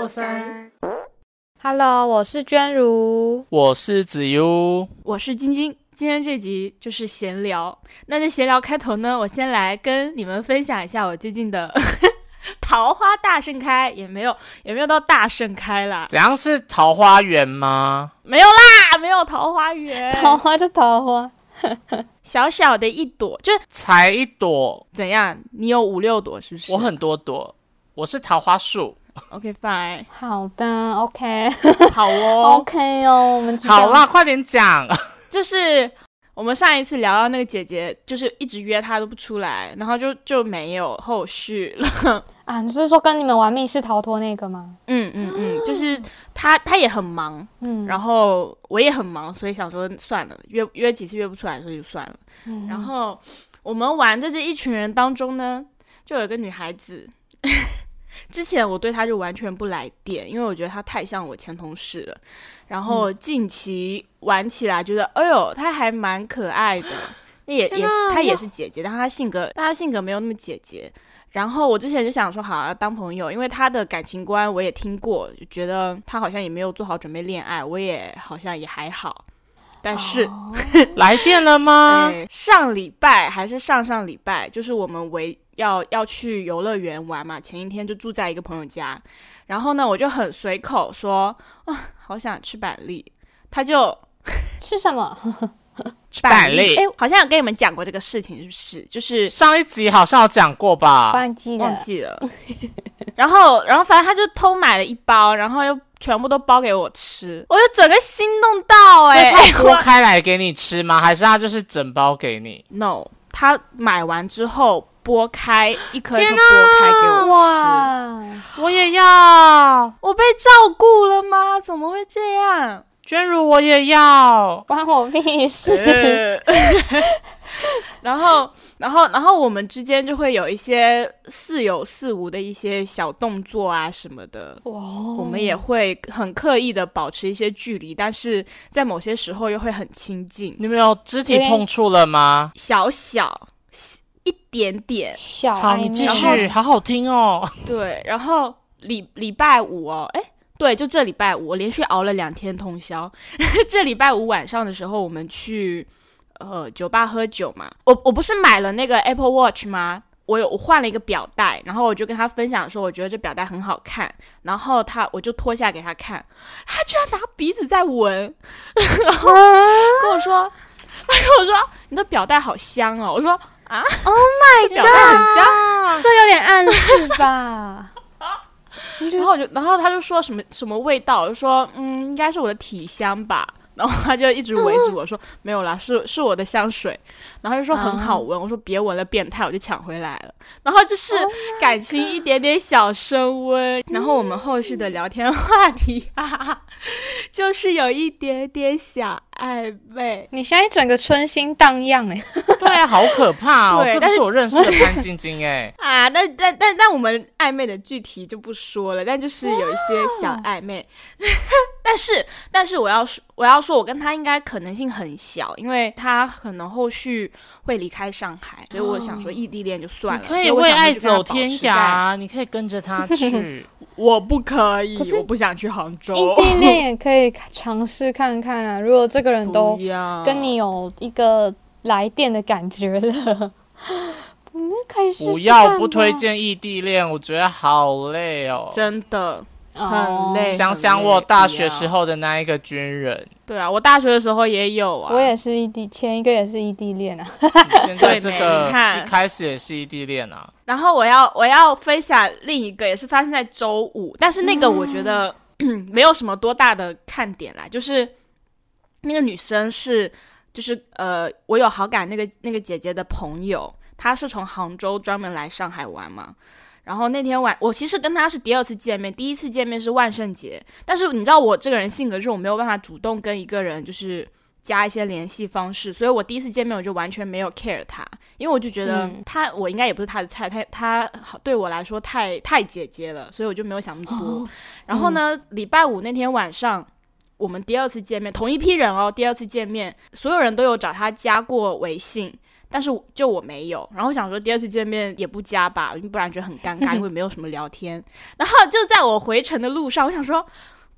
过山。Hello，我是娟如。我是子悠，我是晶晶。今天这集就是闲聊。那在闲聊开头呢，我先来跟你们分享一下我最近的 桃花大盛开，也没有也没有到大盛开啦，怎样是桃花源吗？没有啦，没有桃花源，桃花就桃花，小小的一朵，就是才一朵，怎样？你有五六朵是不是？我很多朵，我是桃花树。OK fine，好的，OK，好哦，OK 哦。哦，我们好啦，快点讲。就是我们上一次聊到那个姐姐，就是一直约她都不出来，然后就就没有后续了。啊，你是说跟你们玩密室逃脱那个吗？嗯嗯嗯，就是她她也很忙，嗯，然后我也很忙，所以想说算了，约约几次约不出来，所以就算了。嗯然后我们玩的这一群人当中呢，就有一个女孩子，之前我对他就完全不来电，因为我觉得他太像我前同事了。然后近期玩起来，觉得哎呦，他还蛮可爱的，也也是他也是姐姐，但他性格但他性格没有那么姐姐。然后我之前就想说，好要当朋友，因为他的感情观我也听过，就觉得他好像也没有做好准备恋爱，我也好像也还好。但是，哦 来电了吗？对，上礼拜还是上上礼拜，就是我们为要要去游乐园玩嘛，前一天就住在一个朋友家，然后呢，我就很随口说啊，好想吃板栗，他就 吃什么？板栗哎，好像有跟你们讲过这个事情，是不是？就是上一集好像有讲过吧？忘记了忘。记了，然后然后反正他就偷买了一包，然后又全部都包给我吃，我就整个心动到哎、他剥开来给你吃吗？还是他就是整包给你？no，他买完之后剥开一颗一颗天剥开给我吃。我也要，我被照顾了吗？怎么会这样？娟如我也要。关我屁事！呃 然后，然后，然后我们之间就会有一些似有似无的一些小动作啊什么的，哇，我们也会很刻意的保持一些距离，但是在某些时候又会很亲近，你们有肢体碰触了吗？小小一点点，好，小暧昧你继续，好好听哦。对。然后礼礼拜五哦，哎。对，就这礼拜五，我连续熬了两天通宵。这礼拜五晚上的时候，我们去呃酒吧喝酒嘛。我我不是买了那个 Apple Watch 吗？我有我换了一个表带，然后我就跟他分享说，我觉得这表带很好看。然后他我就脱下给他看，他居然拿鼻子在闻，然后跟我说，他 跟我说你的表带好香哦。我说啊，Oh my god，很香。这有点暗示吧？然后我就，然后他就说什么什么味道，我就说嗯，应该是我的体香吧。然后他就一直围着我说没有啦，是是我的香水。然后就说很好闻，我说别闻了，变态，我就抢回来了。然后就是感情一点点小升温。然后我们后续的聊天 话题哈哈，就是有一点点小暧昧。你现在整个春心荡漾哎，对啊，好可怕哦！这不是我认识的潘晶晶哎。啊，那但但但我们暧昧的具体就不说了，但就是有一些小暧昧。但是但是我要说我要说，我跟他应该可能性很小，因为他可能后续会离开上海，所以我想说异地恋就算了。你可以为爱走天。涯，你可以跟着他去。我不可以可，我不想去杭州。异地恋也可以尝试看看啊。如果这个人都跟你有一个来电的感觉了，你，可以试试不要不推荐异地恋，我觉得好累哦。真的哦很累想想我大学时候的那一个军人，对啊，我大学的时候也有啊。我也是异地，前一个也是异地恋啊。你 现在这个一开始也是异地恋啊。然后我要我要分享另一个，也是发生在周五，但是那个我觉得、没有什么多大的看点啦，就是那个女生是就是呃，我有好感那个那个姐姐的朋友，她是从杭州专门来上海玩嘛。然后那天晚，我其实跟他是第二次见面，第一次见面是万圣节，但是你知道我这个人性格就是我没有办法主动跟一个人就是加一些联系方式，所以我第一次见面我就完全没有 care 他，因为我就觉得嗯他、我应该也不是他的菜，他他对我来说太太姐姐了，所以我就没有想那么多。然后呢，礼拜五那天晚上。我们第二次见面，同一批人哦，第二次见面，所有人都有找他加过微信，但是就我没有。然后想说第二次见面也不加吧，不然觉得很尴尬，因为没有什么聊天。然后就在我回程的路上，我想说。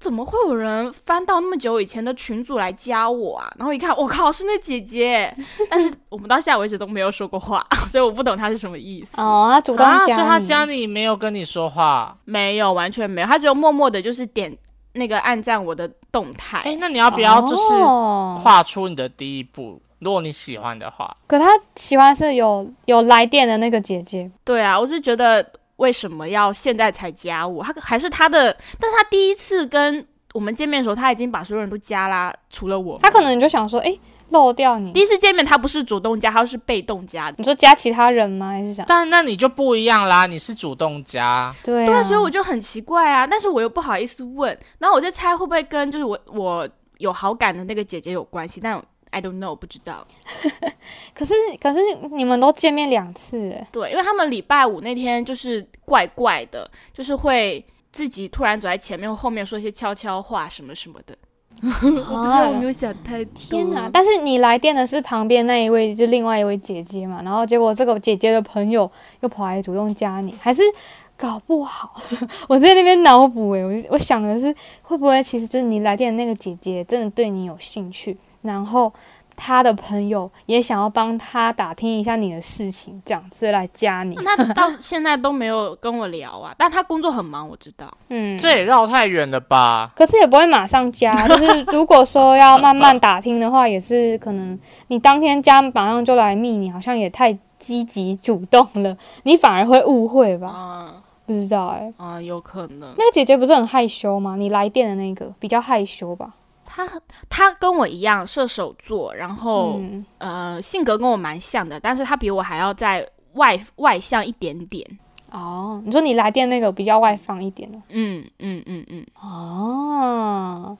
怎么会有人翻到那么久以前的群组来加我啊？然后一看，我靠，是那姐姐。但是我们到现在为止都没有说过话，所以我不懂她是什么意思。哦，她主动啊，加你，所以他加你没有跟你说话。没有，完全没有，她只有默默的，就是点那个按赞我的动态。哎，那你要不要就是哦跨出你的第一步？如果你喜欢的话，可他喜欢是有有来电的那个姐姐，对啊，我是觉得为什么要现在才加我？他还是他的，但是他第一次跟我们见面的时候，他已经把所有人都加啦，除了我。他可能就想说，哎、漏掉你第。一次见面他不是主动加，他是被动加的。你说加其他人吗？还是想？但那你就不一样啦，你是主动加。对啊，对啊，所以我就很奇怪啊，但是我又不好意思问，然后我就猜会不会跟就是我我有好感的那个姐姐有关系，但 I don't know，不知道。可是可是你们都见面两次，哎，对，因为他们礼拜五那天就是怪怪的，就是会自己突然走在前面，后面说一些悄悄话什么什么的。我不知道有没有想太多。天哪！但是你来电的是旁边那一位，就另外一位姐姐嘛，然后结果这个姐姐的朋友又跑来主动加你，还是搞不好 我在那边脑补诶，我我想的是会不会其实就是你来电的那个姐姐真的对你有兴趣，然后他的朋友也想要帮他打听一下你的事情，这样所以来加你。那他到现在都没有跟我聊啊，但他工作很忙，我知道。嗯，这也绕太远了吧？可是也不会马上加，就是如果说要慢慢打听的话，也是可能你当天加马上就来密你，好像也太积极主动了，你反而会误会吧？啊不知道哎、啊，有可能。那个姐姐不是很害羞吗？你来电的那个比较害羞吧？他他跟我一样射手座，然后、嗯，呃性格跟我蛮像的，但是他比我还要再外外向一点点。哦，你说你来电那个比较外放一点的嗯嗯嗯嗯，哦。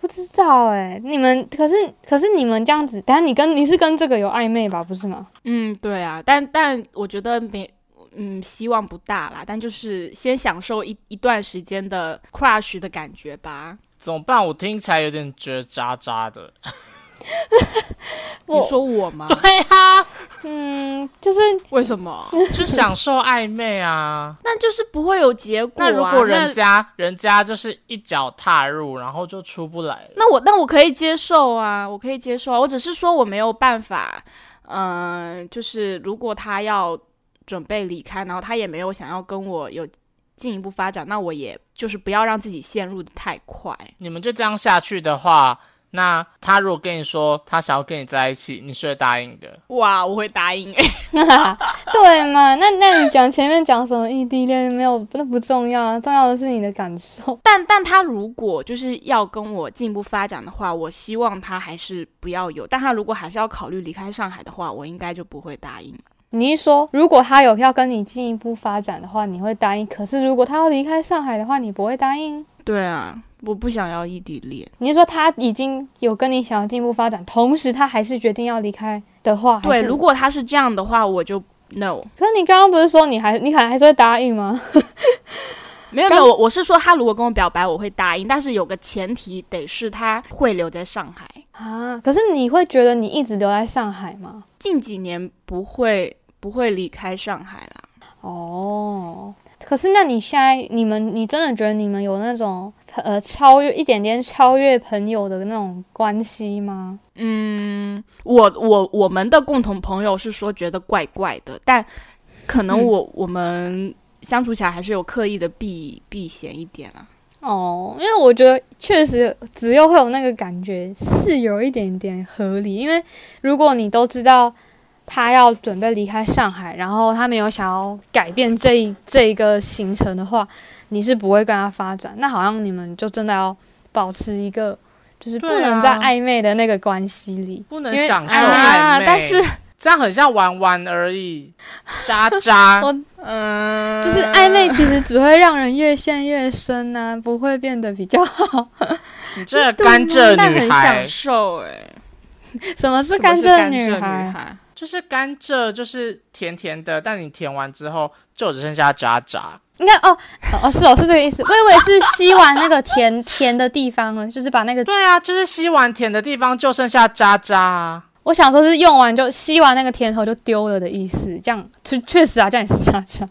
不知道哎、你们可是可是你们这样子，但是你跟你是跟这个有暧昧吧？不是吗？嗯，对啊，但但我觉得没，嗯，希望不大啦。但就是先享受一一段时间的 crush 的感觉吧。怎么办？我听起来有点觉得渣渣的。你说我吗？对啊，嗯，就是为什么？就享受暧昧啊。那就是不会有结果、啊。那如果人家人家就是一脚踏入，然后就出不来了，那我那我可以接受啊，我可以接受啊。我只是说我没有办法，嗯、就是如果他要准备离开，然后他也没有想要跟我有进一步发展，那我也就是不要让自己陷入的太快。你们就这样下去的话，那他如果跟你说他想要跟你在一起，你是会答应的？哇，我会答应、欸。对嘛？那 那你讲前面讲什么异地恋没有？那不重要啊，重要的是你的感受。但但他如果就是要跟我进一步发展的话，我希望他还是不要有。但他如果还是要考虑离开上海的话，我应该就不会答应。你是说，如果他有要跟你进一步发展的话，你会答应？可是如果他要离开上海的话，你不会答应？对啊，我不想要异地恋。你是说他已经有跟你想要进一步发展，同时他还是决定要离开的话，对，如果他是这样的话，我就 no。可是你刚刚不是说你还你可能还是会答应吗？没 有没有，我我是说他如果跟我表白，我会答应，但是有个前提得是他会留在上海。啊，可是你会觉得你一直留在上海吗？近几年不会不会离开上海啦。哦，可是那你现在你们，你真的觉得你们有那种呃超越一点点超越朋友的那种关系吗？嗯，我我我们的共同朋友是说觉得怪怪的，但可能嗯我、我们相处起来还是有刻意的避避嫌一点啦。哦，因为我觉得确实子佑会有那个感觉是有一点点合理，因为如果你都知道他要准备离开上海，然后他没有想要改变这一这一个行程的话，你是不会跟他发展。那好像你们就真的要保持一个就是不能在暧昧的那个关系里。不能享受 啊暧昧，但是这样很像玩玩而已，渣渣。我嗯，就是暧昧，其实只会让人越陷越深呐、不会变得比较好。你这个甘蔗但很女孩享，受哎、什么是甘蔗女孩？孩？就是甘蔗，就是甜甜的，但你甜完之后就只剩下渣渣。你看哦哦是哦是这个意思，我以为是吸完那个甜甜的地方了，就是把那个对啊，就是吸完甜的地方就剩下渣渣啊。我想说是用完就吸完那个甜头就丢了的意思，这样确确实啊，这样也是渣渣，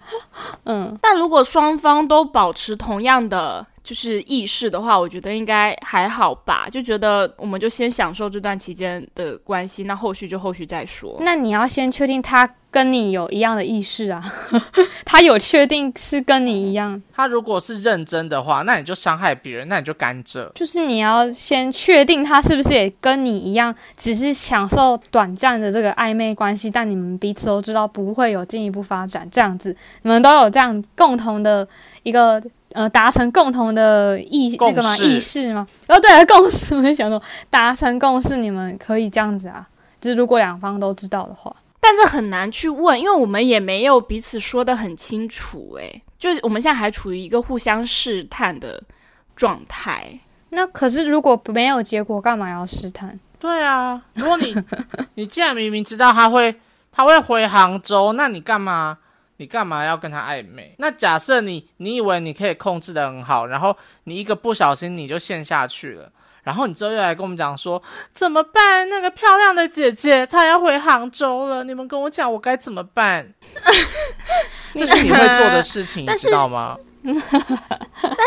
嗯，但如果双方都保持同样的就是意识的话，我觉得应该还好吧。就觉得我们就先享受这段期间的关系，那后续就后续再说。那你要先确定他跟你有一样的意识啊，他有确定是跟你一样，他如果是认真的话，那你就伤害别人，那你就甘蔗。就是你要先确定他是不是也跟你一样，只是享受短暂的这个暧昧关系，但你们彼此都知道不会有进一步发展，这样子你们都有这样共同的一个呃达成共同的意那个嘛意识吗？哦，对，共识，我在想说达成共识，你们可以这样子啊，就是如果两方都知道的话。但这很难去问，因为我们也没有彼此说的很清楚。诶，就是我们现在还处于一个互相试探的状态。那可是如果没有结果，干嘛要试探？对啊，如果你 你既然明明知道他会他会回杭州，那你干嘛你干嘛要跟他暧昧？那假设你你以为你可以控制的很好，然后你一个不小心你就陷下去了，然后你之后又来跟我们讲说怎么办？那个漂亮的姐姐她要回杭州了，你们跟我讲我该怎么办？这是你会做的事情，你知道吗？但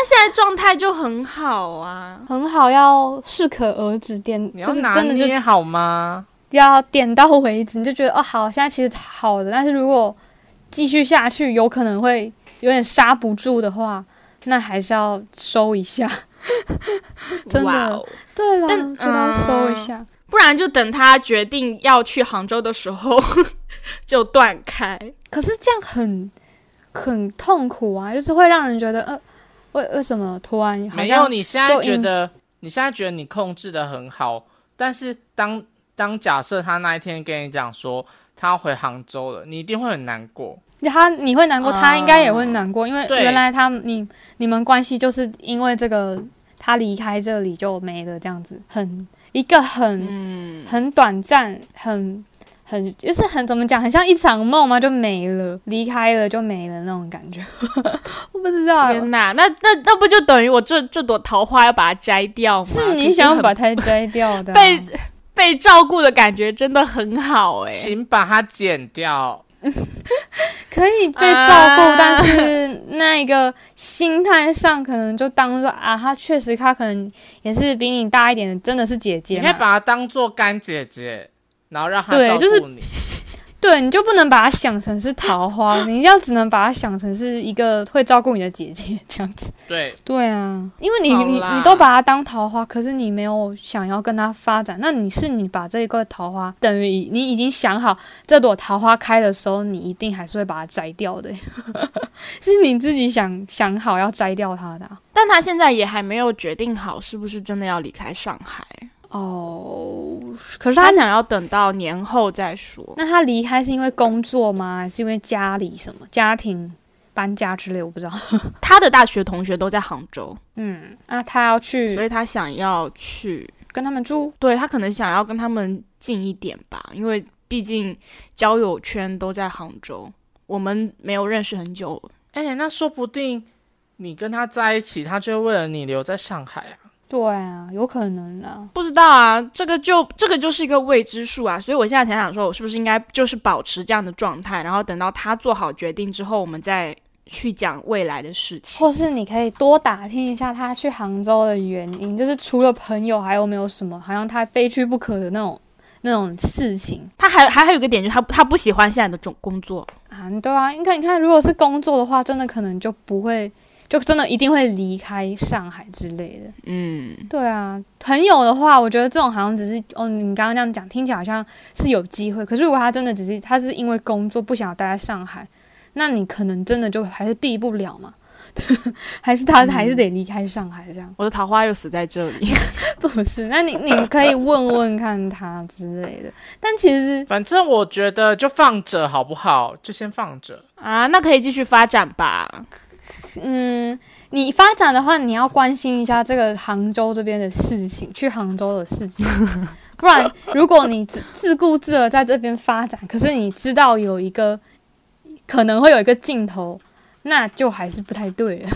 现在状态就很好啊。很好，要适可而止，点就是你要拿真的就捏好吗？要点到为止，你就觉得哦好，现在其实好的，但是如果继续下去，有可能会有点刹不住的话，那还是要收一下。真的对啦，但就要收一嗯下。不然就等他决定要去杭州的时候 就断开。可是这样很很痛苦啊，就是会让人觉得呃，为为什么突然好没有，你现在觉得你现在觉得你控制的很好，但是当当假设他那一天跟你讲说他要回杭州了，你一定会很难过。他你会难过，他应该也会难过，因为原来他你你们关系就是因为这个他离开这里就没了，这样子很一个很、嗯，很短暂，很很就是很怎么讲，很像一场梦嘛，就没了，离开了就没了那种感觉。我不知道，天哪，那那那不就等于我这这朵桃花要把它摘掉吗？是你想把它摘掉的啊、被被照顾的感觉真的很好哎、请把它剪掉。可以被照顾，啊但是那一个心态上可能就当做啊，他确实他可能也是比你大一点的，真的是姐姐你。可以把她当做干姐姐，然后让她照对就是顾你。对，你就不能把它想成是桃花，你要只能把它想成是一个会照顾你的姐姐这样子。对，对啊，因为你你你都把它当桃花，可是你没有想要跟它发展，那你是你把这个桃花，等于你已经想好这朵桃花开的时候，你一定还是会把它摘掉的，是你自己想想好要摘掉它的啊、但他现在也还没有决定好是不是真的要离开上海，哦，可是他他想要等到年后再说。那他离开是因为工作吗？还是因为家里什么家庭搬家之类？我不知道。他的大学同学都在杭州，嗯，那他要去所以他想要去，跟他们住，对他可能想要跟他们近一点吧，因为毕竟交友圈都在杭州，我们没有认识很久。哎、那说不定你跟他在一起，他就为了你留在上海啊。对啊，有可能啊。不知道啊，这个就这个就是一个未知数啊，所以我现在想想说，我是不是应该就是保持这样的状态，然后等到他做好决定之后，我们再去讲未来的事情。或是你可以多打听一下他去杭州的原因，就是除了朋友，还有没有什么好像他非去不可的那种那种事情他还还还有一个点，就是他他不喜欢现在的种工作，啊？对啊，你看，你看，如果是工作的话，真的可能就不会，就真的一定会离开上海之类的。嗯，对啊，朋友的话，我觉得这种好像只是哦，你刚刚那样讲，听起来好像是有机会。可是如果他真的只是他是因为工作不想待在上海，那你可能真的就还是避不了嘛，还是他还是得离开上海这样。我的桃花又死在这里。不是，那你你可以问问看他之类的。但其实反正我觉得就放着好不好？就先放着。啊，那可以继续发展吧。嗯，你发展的话，你要关心一下这个杭州这边的事情，去杭州的事情。不然，如果你自自顾自的在这边发展，可是你知道有一个可能会有一个尽头，那就还是不太对了，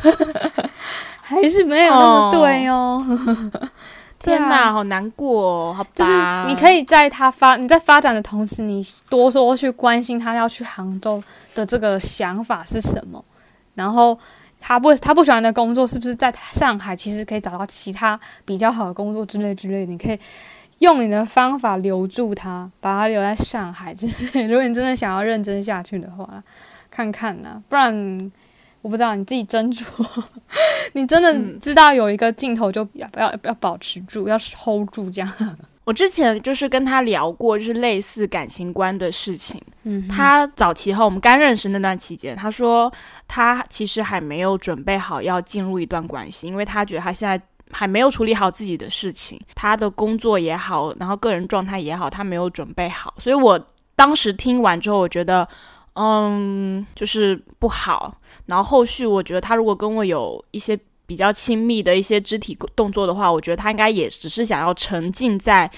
还是没有那么对哦。天哪，好难过哦，好吧。就是你可以在他发你在发展的同时，你多多去关心他要去杭州的这个想法是什么，然后他不他不喜欢的工作是不是在上海其实可以找到其他比较好的工作之类之类的，你可以用你的方法留住他，把他留在上海之类。如果你真的想要认真下去的话，看看呐、不然。我不知道你自己斟酌，你真的知道有一个镜头就要不要不要保持住，要 hold 住这样。我之前就是跟他聊过，就是类似感情观的事情。嗯，他早期和我们刚认识那段期间，他说他其实还没有准备好要进入一段关系，因为他觉得他现在还没有处理好自己的事情，他的工作也好，然后个人状态也好，他没有准备好。所以我当时听完之后，我觉得，嗯，就是不好。然后后续我觉得他如果跟我有一些比较亲密的一些肢体动作的话，我觉得他应该也只是想要沉浸在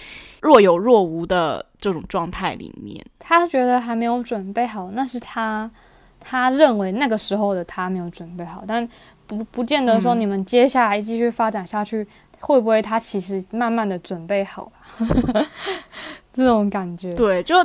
若有若无的这种状态里面。他觉得还没有准备好，那是他他认为那个时候的他没有准备好，但不不见得说嗯你们接下来继续发展下去，会不会他其实慢慢的准备好了？这种感觉，对，就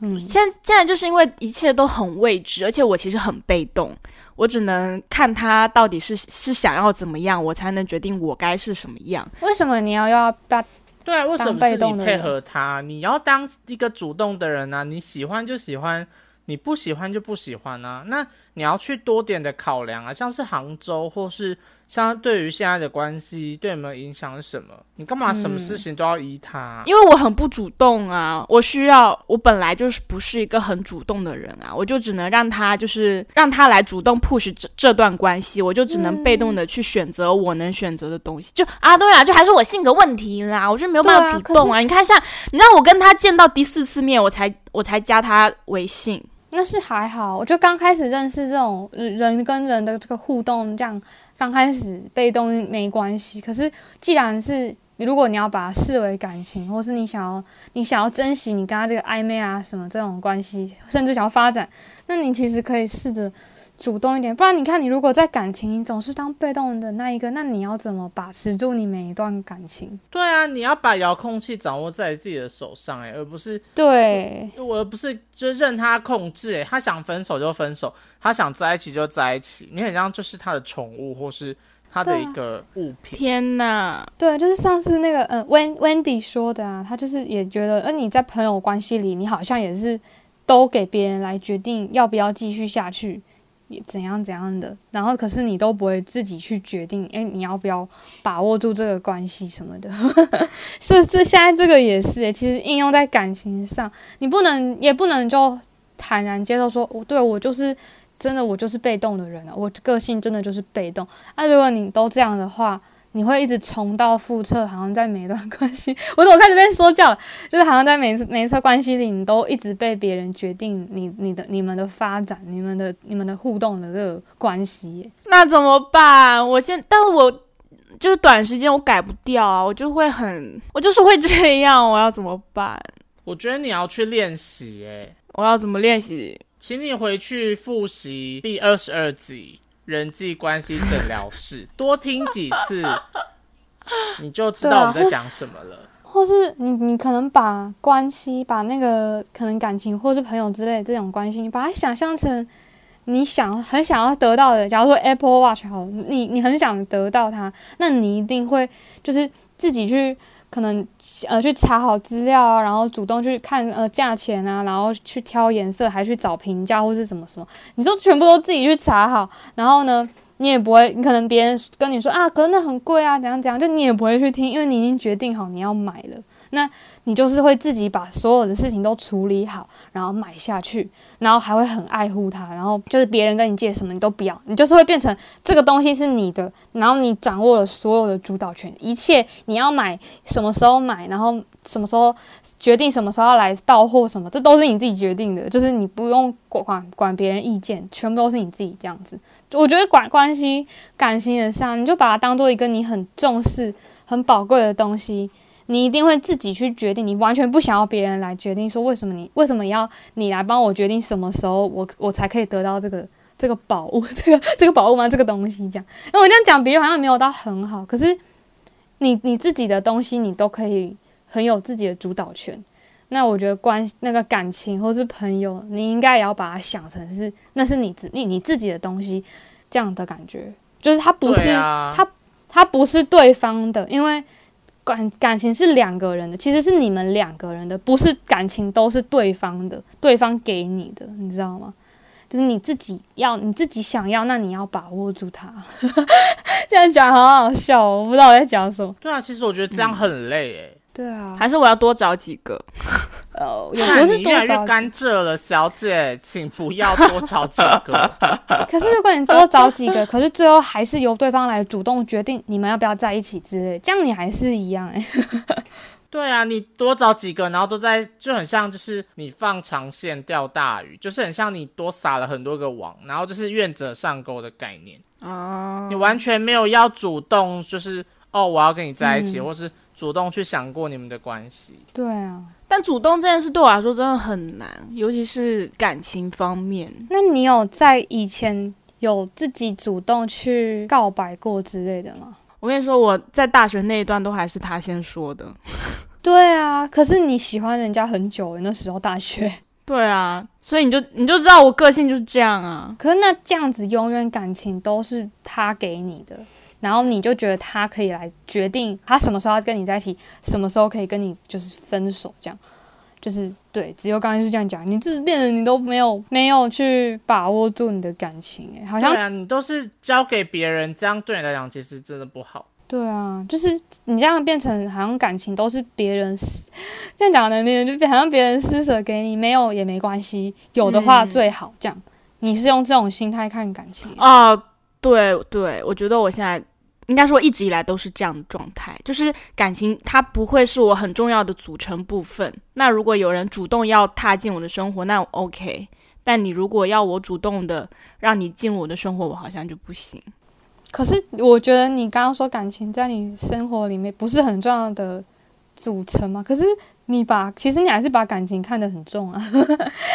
嗯，现现在就是因为一切都很未知，而且我其实很被动，我只能看他到底是是想要怎么样，我才能决定我该是什么样。为什么你要要把对啊，为什么是你配合他？你要当一个主动的人啊！你喜欢就喜欢，你不喜欢就不喜欢啊。那你要去多点的考量啊，像是杭州，或是像对于现在的关系，对你们影响是什么？你干嘛什么事情都要依他啊、因为我很不主动啊，我需要我本来就是不是一个很主动的人啊，我就只能让他就是让他来主动 push 这这段关系，我就只能被动的去选择我能选择的东西。就啊，对啊，就还是我性格问题啦，我就没有办法主动啊。你看像你让我跟他见到第四次面，我才我才加他微信。但是还好，我觉得刚开始认识这种人跟人的这个互动，这样刚开始被动没关系。可是既然是如果你要把它视为感情，或是你想要你想要珍惜你跟他这个暧昧啊什么这种关系，甚至想要发展，那你其实可以试着主动一点。不然你看，你如果在感情你总是当被动的那一个，那你要怎么把持住你每一段感情？对啊，你要把遥控器掌握在自己的手上、欸，而不是对，我而不是就任他控制、欸，他想分手就分手，他想在一起就在一起，你很像就是他的宠物或是他的一个物品。天哪！对，就是上次那个呃温 Wendy 说的啊，他就是也觉得，呃，你在朋友关系里，你好像也是都给别人来决定要不要继续下去，也怎样怎样的，然后可是你都不会自己去决定，哎，你要不要把握住这个关系什么的。是这现在这个也是诶，其实应用在感情上，你不能也不能就坦然接受说，我对我就是。真的，我就是被动的人啊！我个性真的就是被动。那，如果你都这样的话，你会一直重蹈覆辙，好像在每一段关系，我怎么开始被说教了？就是好像在每一次每一次关系里，你都一直被别人决定你你的你们的发展、你们的你们的互动的这个关系。那怎么办？我现，但我就是短时间我改不掉啊，我就会很，我就是会这样，我要怎么办？我觉得你要去练习，哎，我要怎么练习？请你回去复习第二十二集人际关系诊疗室，多听几次，你就知道我们在讲什么了。或是你你可能把关系，把那个可能感情或是朋友之类的这种关系，你把它想象成你想很想要得到的。假如说 Apple Watch 好了，你你很想得到它，那你一定会就是自己去可能呃去查好资料啊，然后主动去看呃价钱啊，然后去挑颜色，还去找评价或是什么什么，你就全部都自己去查好，然后呢？你也不会，你可能别人跟你说啊，可能那很贵啊，怎样怎样，就你也不会去听，因为你已经决定好你要买了。那你就是会自己把所有的事情都处理好，然后买下去，然后还会很爱护它，然后就是别人跟你借什么你都不要，你就是会变成这个东西是你的，然后你掌握了所有的主导权，一切你要买什么时候买，然后什么时候决定什么时候要来到货什么，这都是你自己决定的，就是你不用管管别人意见，全部都是你自己这样子。我觉得管关系感情也上，你就把它当做一个你很重视、很宝贵的东西。你一定会自己去决定，你完全不想要别人来决定，说为什么你为什么要你来帮我决定什么时候我我才可以得到这个这个宝物，这个这个宝物吗？这个东西这样，那我这样讲比喻好像没有到很好，可是你你自己的东西，你都可以很有自己的主导权。那我觉得关那个感情或是朋友，你应该也要把它想成是那是你自你你自己的东西，这样的感觉，就是它不是、对啊，他它不是对方的，因为感感情是两个人的，其实是你们两个人的，不是感情都是对方的，对方给你的，你知道吗？就是你自己要，你自己想要，那你要把握住它。这样讲好好笑哦，我不知道我在讲什么。对啊，其实我觉得这样很累诶。对啊，还是我要多找几个？呃，也看不是多你越来越找甘蔗了，小姐，请不要多找几个。可是如果你多找几个，可是最后还是由对方来主动决定你们要不要在一起之类，这样你还是一样哎、对啊，你多找几个，然后都在，就很像就是你放长线钓大鱼，就是很像你多撒了很多个网，然后就是愿者上钩的概念。哦，你完全没有要主动，就是哦，我要跟你在一起，嗯或是主动去想过你们的关系。对啊，但主动这件事对我来说真的很难，尤其是感情方面。那你有在以前有自己主动去告白过之类的吗？我跟你说，我在大学那一段都还是他先说的。对啊，可是你喜欢人家很久了，那时候大学。对啊，所以你就你就知道我个性就是这样啊。可是那这样子，永远感情都是他给你的，然后你就觉得他可以来决定他什么时候要跟你在一起，什么时候可以跟你就是分手，这样就是对。只有刚才是这样讲，你这变得你都没有没有去把握住你的感情，哎，好像你都是交给别人，这样对你来讲其实真的不好。对啊，就是你这样变成好像感情都是别人施，这样讲的那个就好像别人施舍给你，没有也没关系，有的话嗯最好。这样，你是用这种心态看感情？哦，对对，我觉得我现在应该说一直以来都是这样的状态，就是感情它不会是我很重要的组成部分。那如果有人主动要踏进我的生活，那 OK。但你如果要我主动的让你进入我的生活，我好像就不行。可是我觉得你刚刚说感情在你生活里面不是很重要的组成嘛？可是你把其实你还是把感情看得很重啊，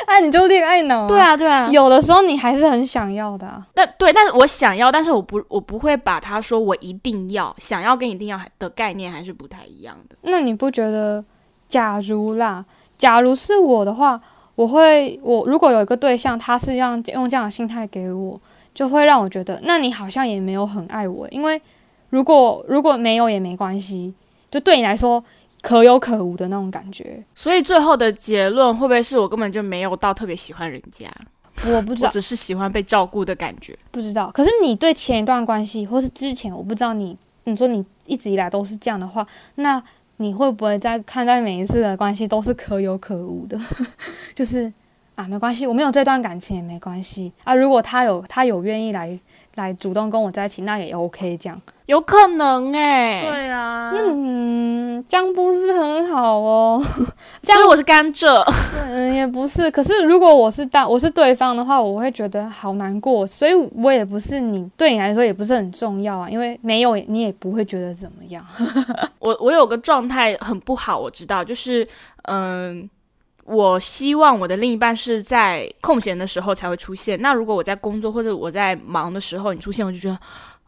那 你就恋爱脑、对，啊，对啊，有的时候你还是很想要的、啊。但对，但是我想要，但是我不我不会把它说我一定要想要跟一定要的概念还是不太一样的。那你不觉得，假如啦，假如是我的话，我会我如果有一个对象，他是让用这样的心态给我，就会让我觉得，那你好像也没有很爱我，因为如果如果没有也没关系，就对你来说可有可无的那种感觉。所以最后的结论会不会是我根本就没有到特别喜欢人家，我不知道，只是喜欢被照顾的感觉？不知道。可是你对前一段关系，或是之前，我不知道你，你说你一直以来都是这样的话，那你会不会在看待每一次的关系都是可有可无的？就是啊，没关系，我没有这段感情也没关系啊。如果他有他有愿意来来主动跟我在一起，那也 OK 这样。有可能哎、对啊，嗯，这样不是很好哦。这 样所以我是甘蔗。嗯，也不是。可是如果我是当我是对方的话，我会觉得好难过。所以我也不是你对你来说也不是很重要啊，因为没有你也不会觉得怎么样。我我有个状态很不好，我知道，就是嗯。我希望我的另一半是在空闲的时候才会出现。那如果我在工作或者我在忙的时候你出现，我就觉得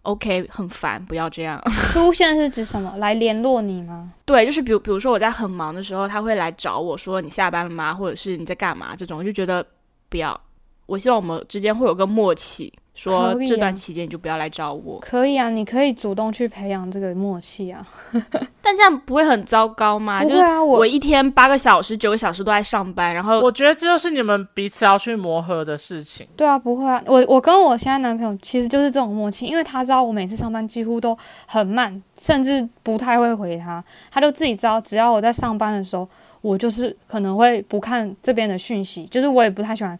OK 很烦，不要这样。出现是指什么？来联络你吗？对，就是比如比如说我在很忙的时候，他会来找我说你下班了吗？或者是你在干嘛？这种我就觉得不要。我希望我们之间会有个默契，说这段期间你就不要来找我。可以啊，你可以主动去培养这个默契啊。但这样不会很糟糕吗？就是不会啊，我我一天八个小时、九个小时都在上班，然后我觉得这就是你们彼此要去磨合的事情。对啊，不会啊。我我跟我现在男朋友其实就是这种默契，因为他知道我每次上班几乎都很慢，甚至不太会回他，他就自己知道，只要我在上班的时候，我就是可能会不看这边的讯息，就是我也不太喜欢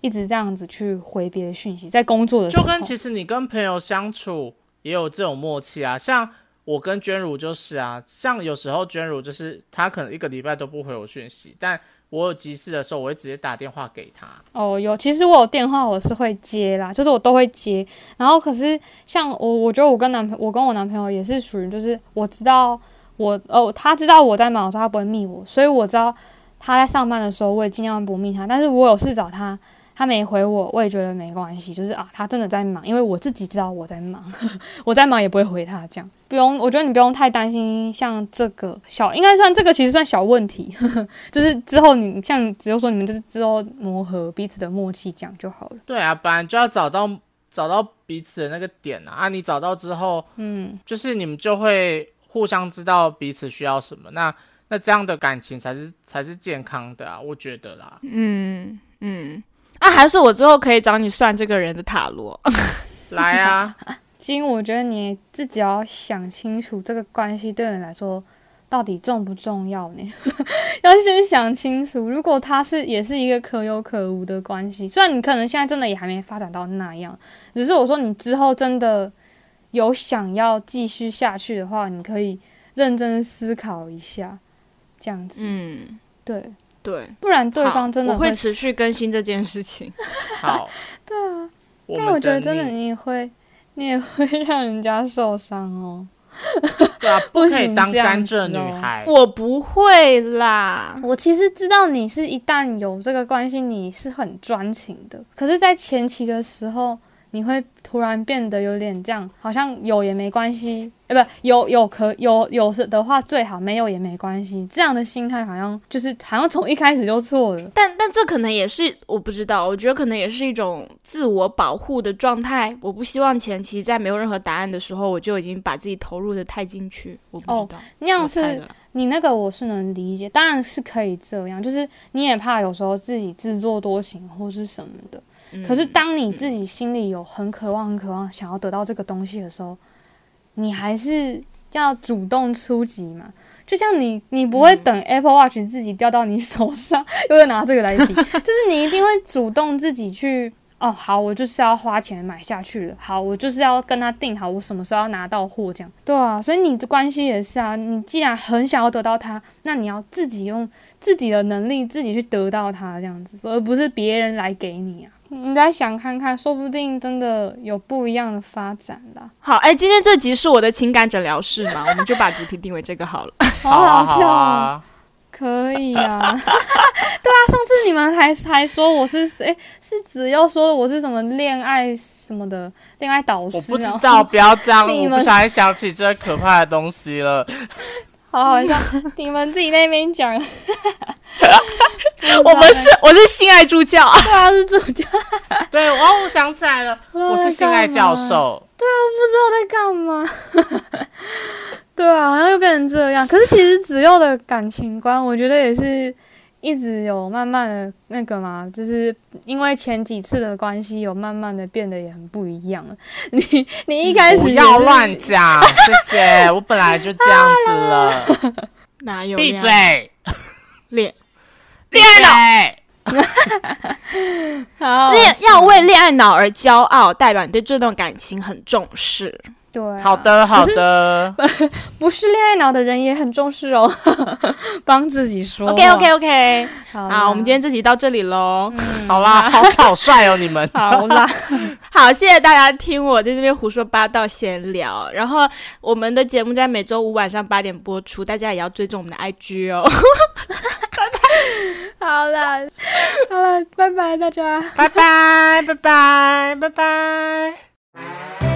一直这样子去回别的讯息，在工作的时候。就跟其实你跟朋友相处也有这种默契啊，像我跟娟如就是啊，像有时候娟如就是她可能一个礼拜都不回我讯息，但我有急事的时候，我会直接打电话给她。哦，有，其实我有电话我是会接啦，就是我都会接。然后可是像我，我觉得我跟男朋我跟我男朋友也是属于，就是我知道我哦，他知道我在忙他不会密我，所以我知道他在上班的时候，我也尽量不密他。但是我有事找他，他没回我，我也觉得没关系，就是啊，他真的在忙，因为我自己知道我在忙，我在忙也不会回他这样，不用，我觉得你不用太担心，像这个小，应该算这个其实算小问题，就是之后你像只有说你们就是之后磨合彼此的默契这样就好了。对啊，不然就要找到找到彼此的那个点啊，啊，你找到之后，嗯，就是你们就会互相知道彼此需要什么，那那这样的感情才是才是健康的啊，我觉得啦。嗯嗯，那、还是我之后可以找你算这个人的塔罗。来啊，金，我觉得你自己要想清楚这个关系对你来说到底重不重要呢？要先想清楚。如果他是也是一个可有可无的关系，虽然你可能现在真的也还没发展到那样，只是我说你之后真的有想要继续下去的话，你可以认真思考一下，这样子。嗯，对，对，不然对方真的会持续更新这件事情。好，对啊，我不然我觉得真的你你也会，你也会 让人家受伤哦。对啊，不不可以当甘蔗女孩。我不会啦，我其实知道你是一旦有这个关系，你是很专情的。可是，在前期的时候，你会突然变得有点这样，好像有也没关系，呃，不，有有可有有的话最好，没有也没关系。这样的心态好像就是好像从一开始就错了。但但这可能也是我不知道，我觉得可能也是一种自我保护的状态。我不希望前期在没有任何答案的时候，我就已经把自己投入的太进去。我不知道，那样是你那个我是能理解，当然是可以这样，就是你也怕有时候自己自作多情或是什么的。嗯可是当你自己心里有很渴望、很渴望想要得到这个东西的时候，你还是要主动出击嘛。就像你，你不会等 Apple Watch 自己掉到你手上，又会拿这个来比，就是你一定会主动自己去。哦，好，我就是要花钱买下去了。好，我就是要跟他定好，我什么时候要拿到货，这样。对啊，所以你的关系也是啊。你既然很想要得到他，那你要自己用自己的能力自己去得到他，这样子，而不是别人来给你啊。你再想看看，说不定真的有不一样的发展啦。好，哎，今天这集是我的情感诊疗室嘛，我们就把主题定为这个好了。好好啊，好好笑哦，啊，可以啊。对啊，上次你们还还说我是诶，是只要说我是什么恋爱什么的恋爱导师，我不知道，不要这样，我不小心想起这可怕的东西了。好好笑，你们自己那边讲，我们是我是性爱助教，对啊是助教，对，哦，我想起来了，我是性爱教授。在干嘛？对啊，好像又变成这样。可是其实子佑的感情观，我觉得也是一直有慢慢的那个嘛，就是因为前几次的关系，有慢慢的变得也很不一样了。你你一开始不要乱讲，谢谢。我本来就这样子了，哪有闭嘴，恋恋爱好 恋要为恋爱脑而骄傲，代表你对这段感情很重视。对啊、好的，好的，不是恋爱脑的人也很重视哦，帮自己说。OK OK OK，好，好，我们今天这集到这里喽。嗯好啦，好草率哦，你们。好啦，好，谢谢大家听我在这边胡说八道闲聊。然后我们的节目在每周五晚上八点播出，大家也要追踪我们的 IG 哦。好了，好了，拜拜大家。拜拜，拜拜，拜拜。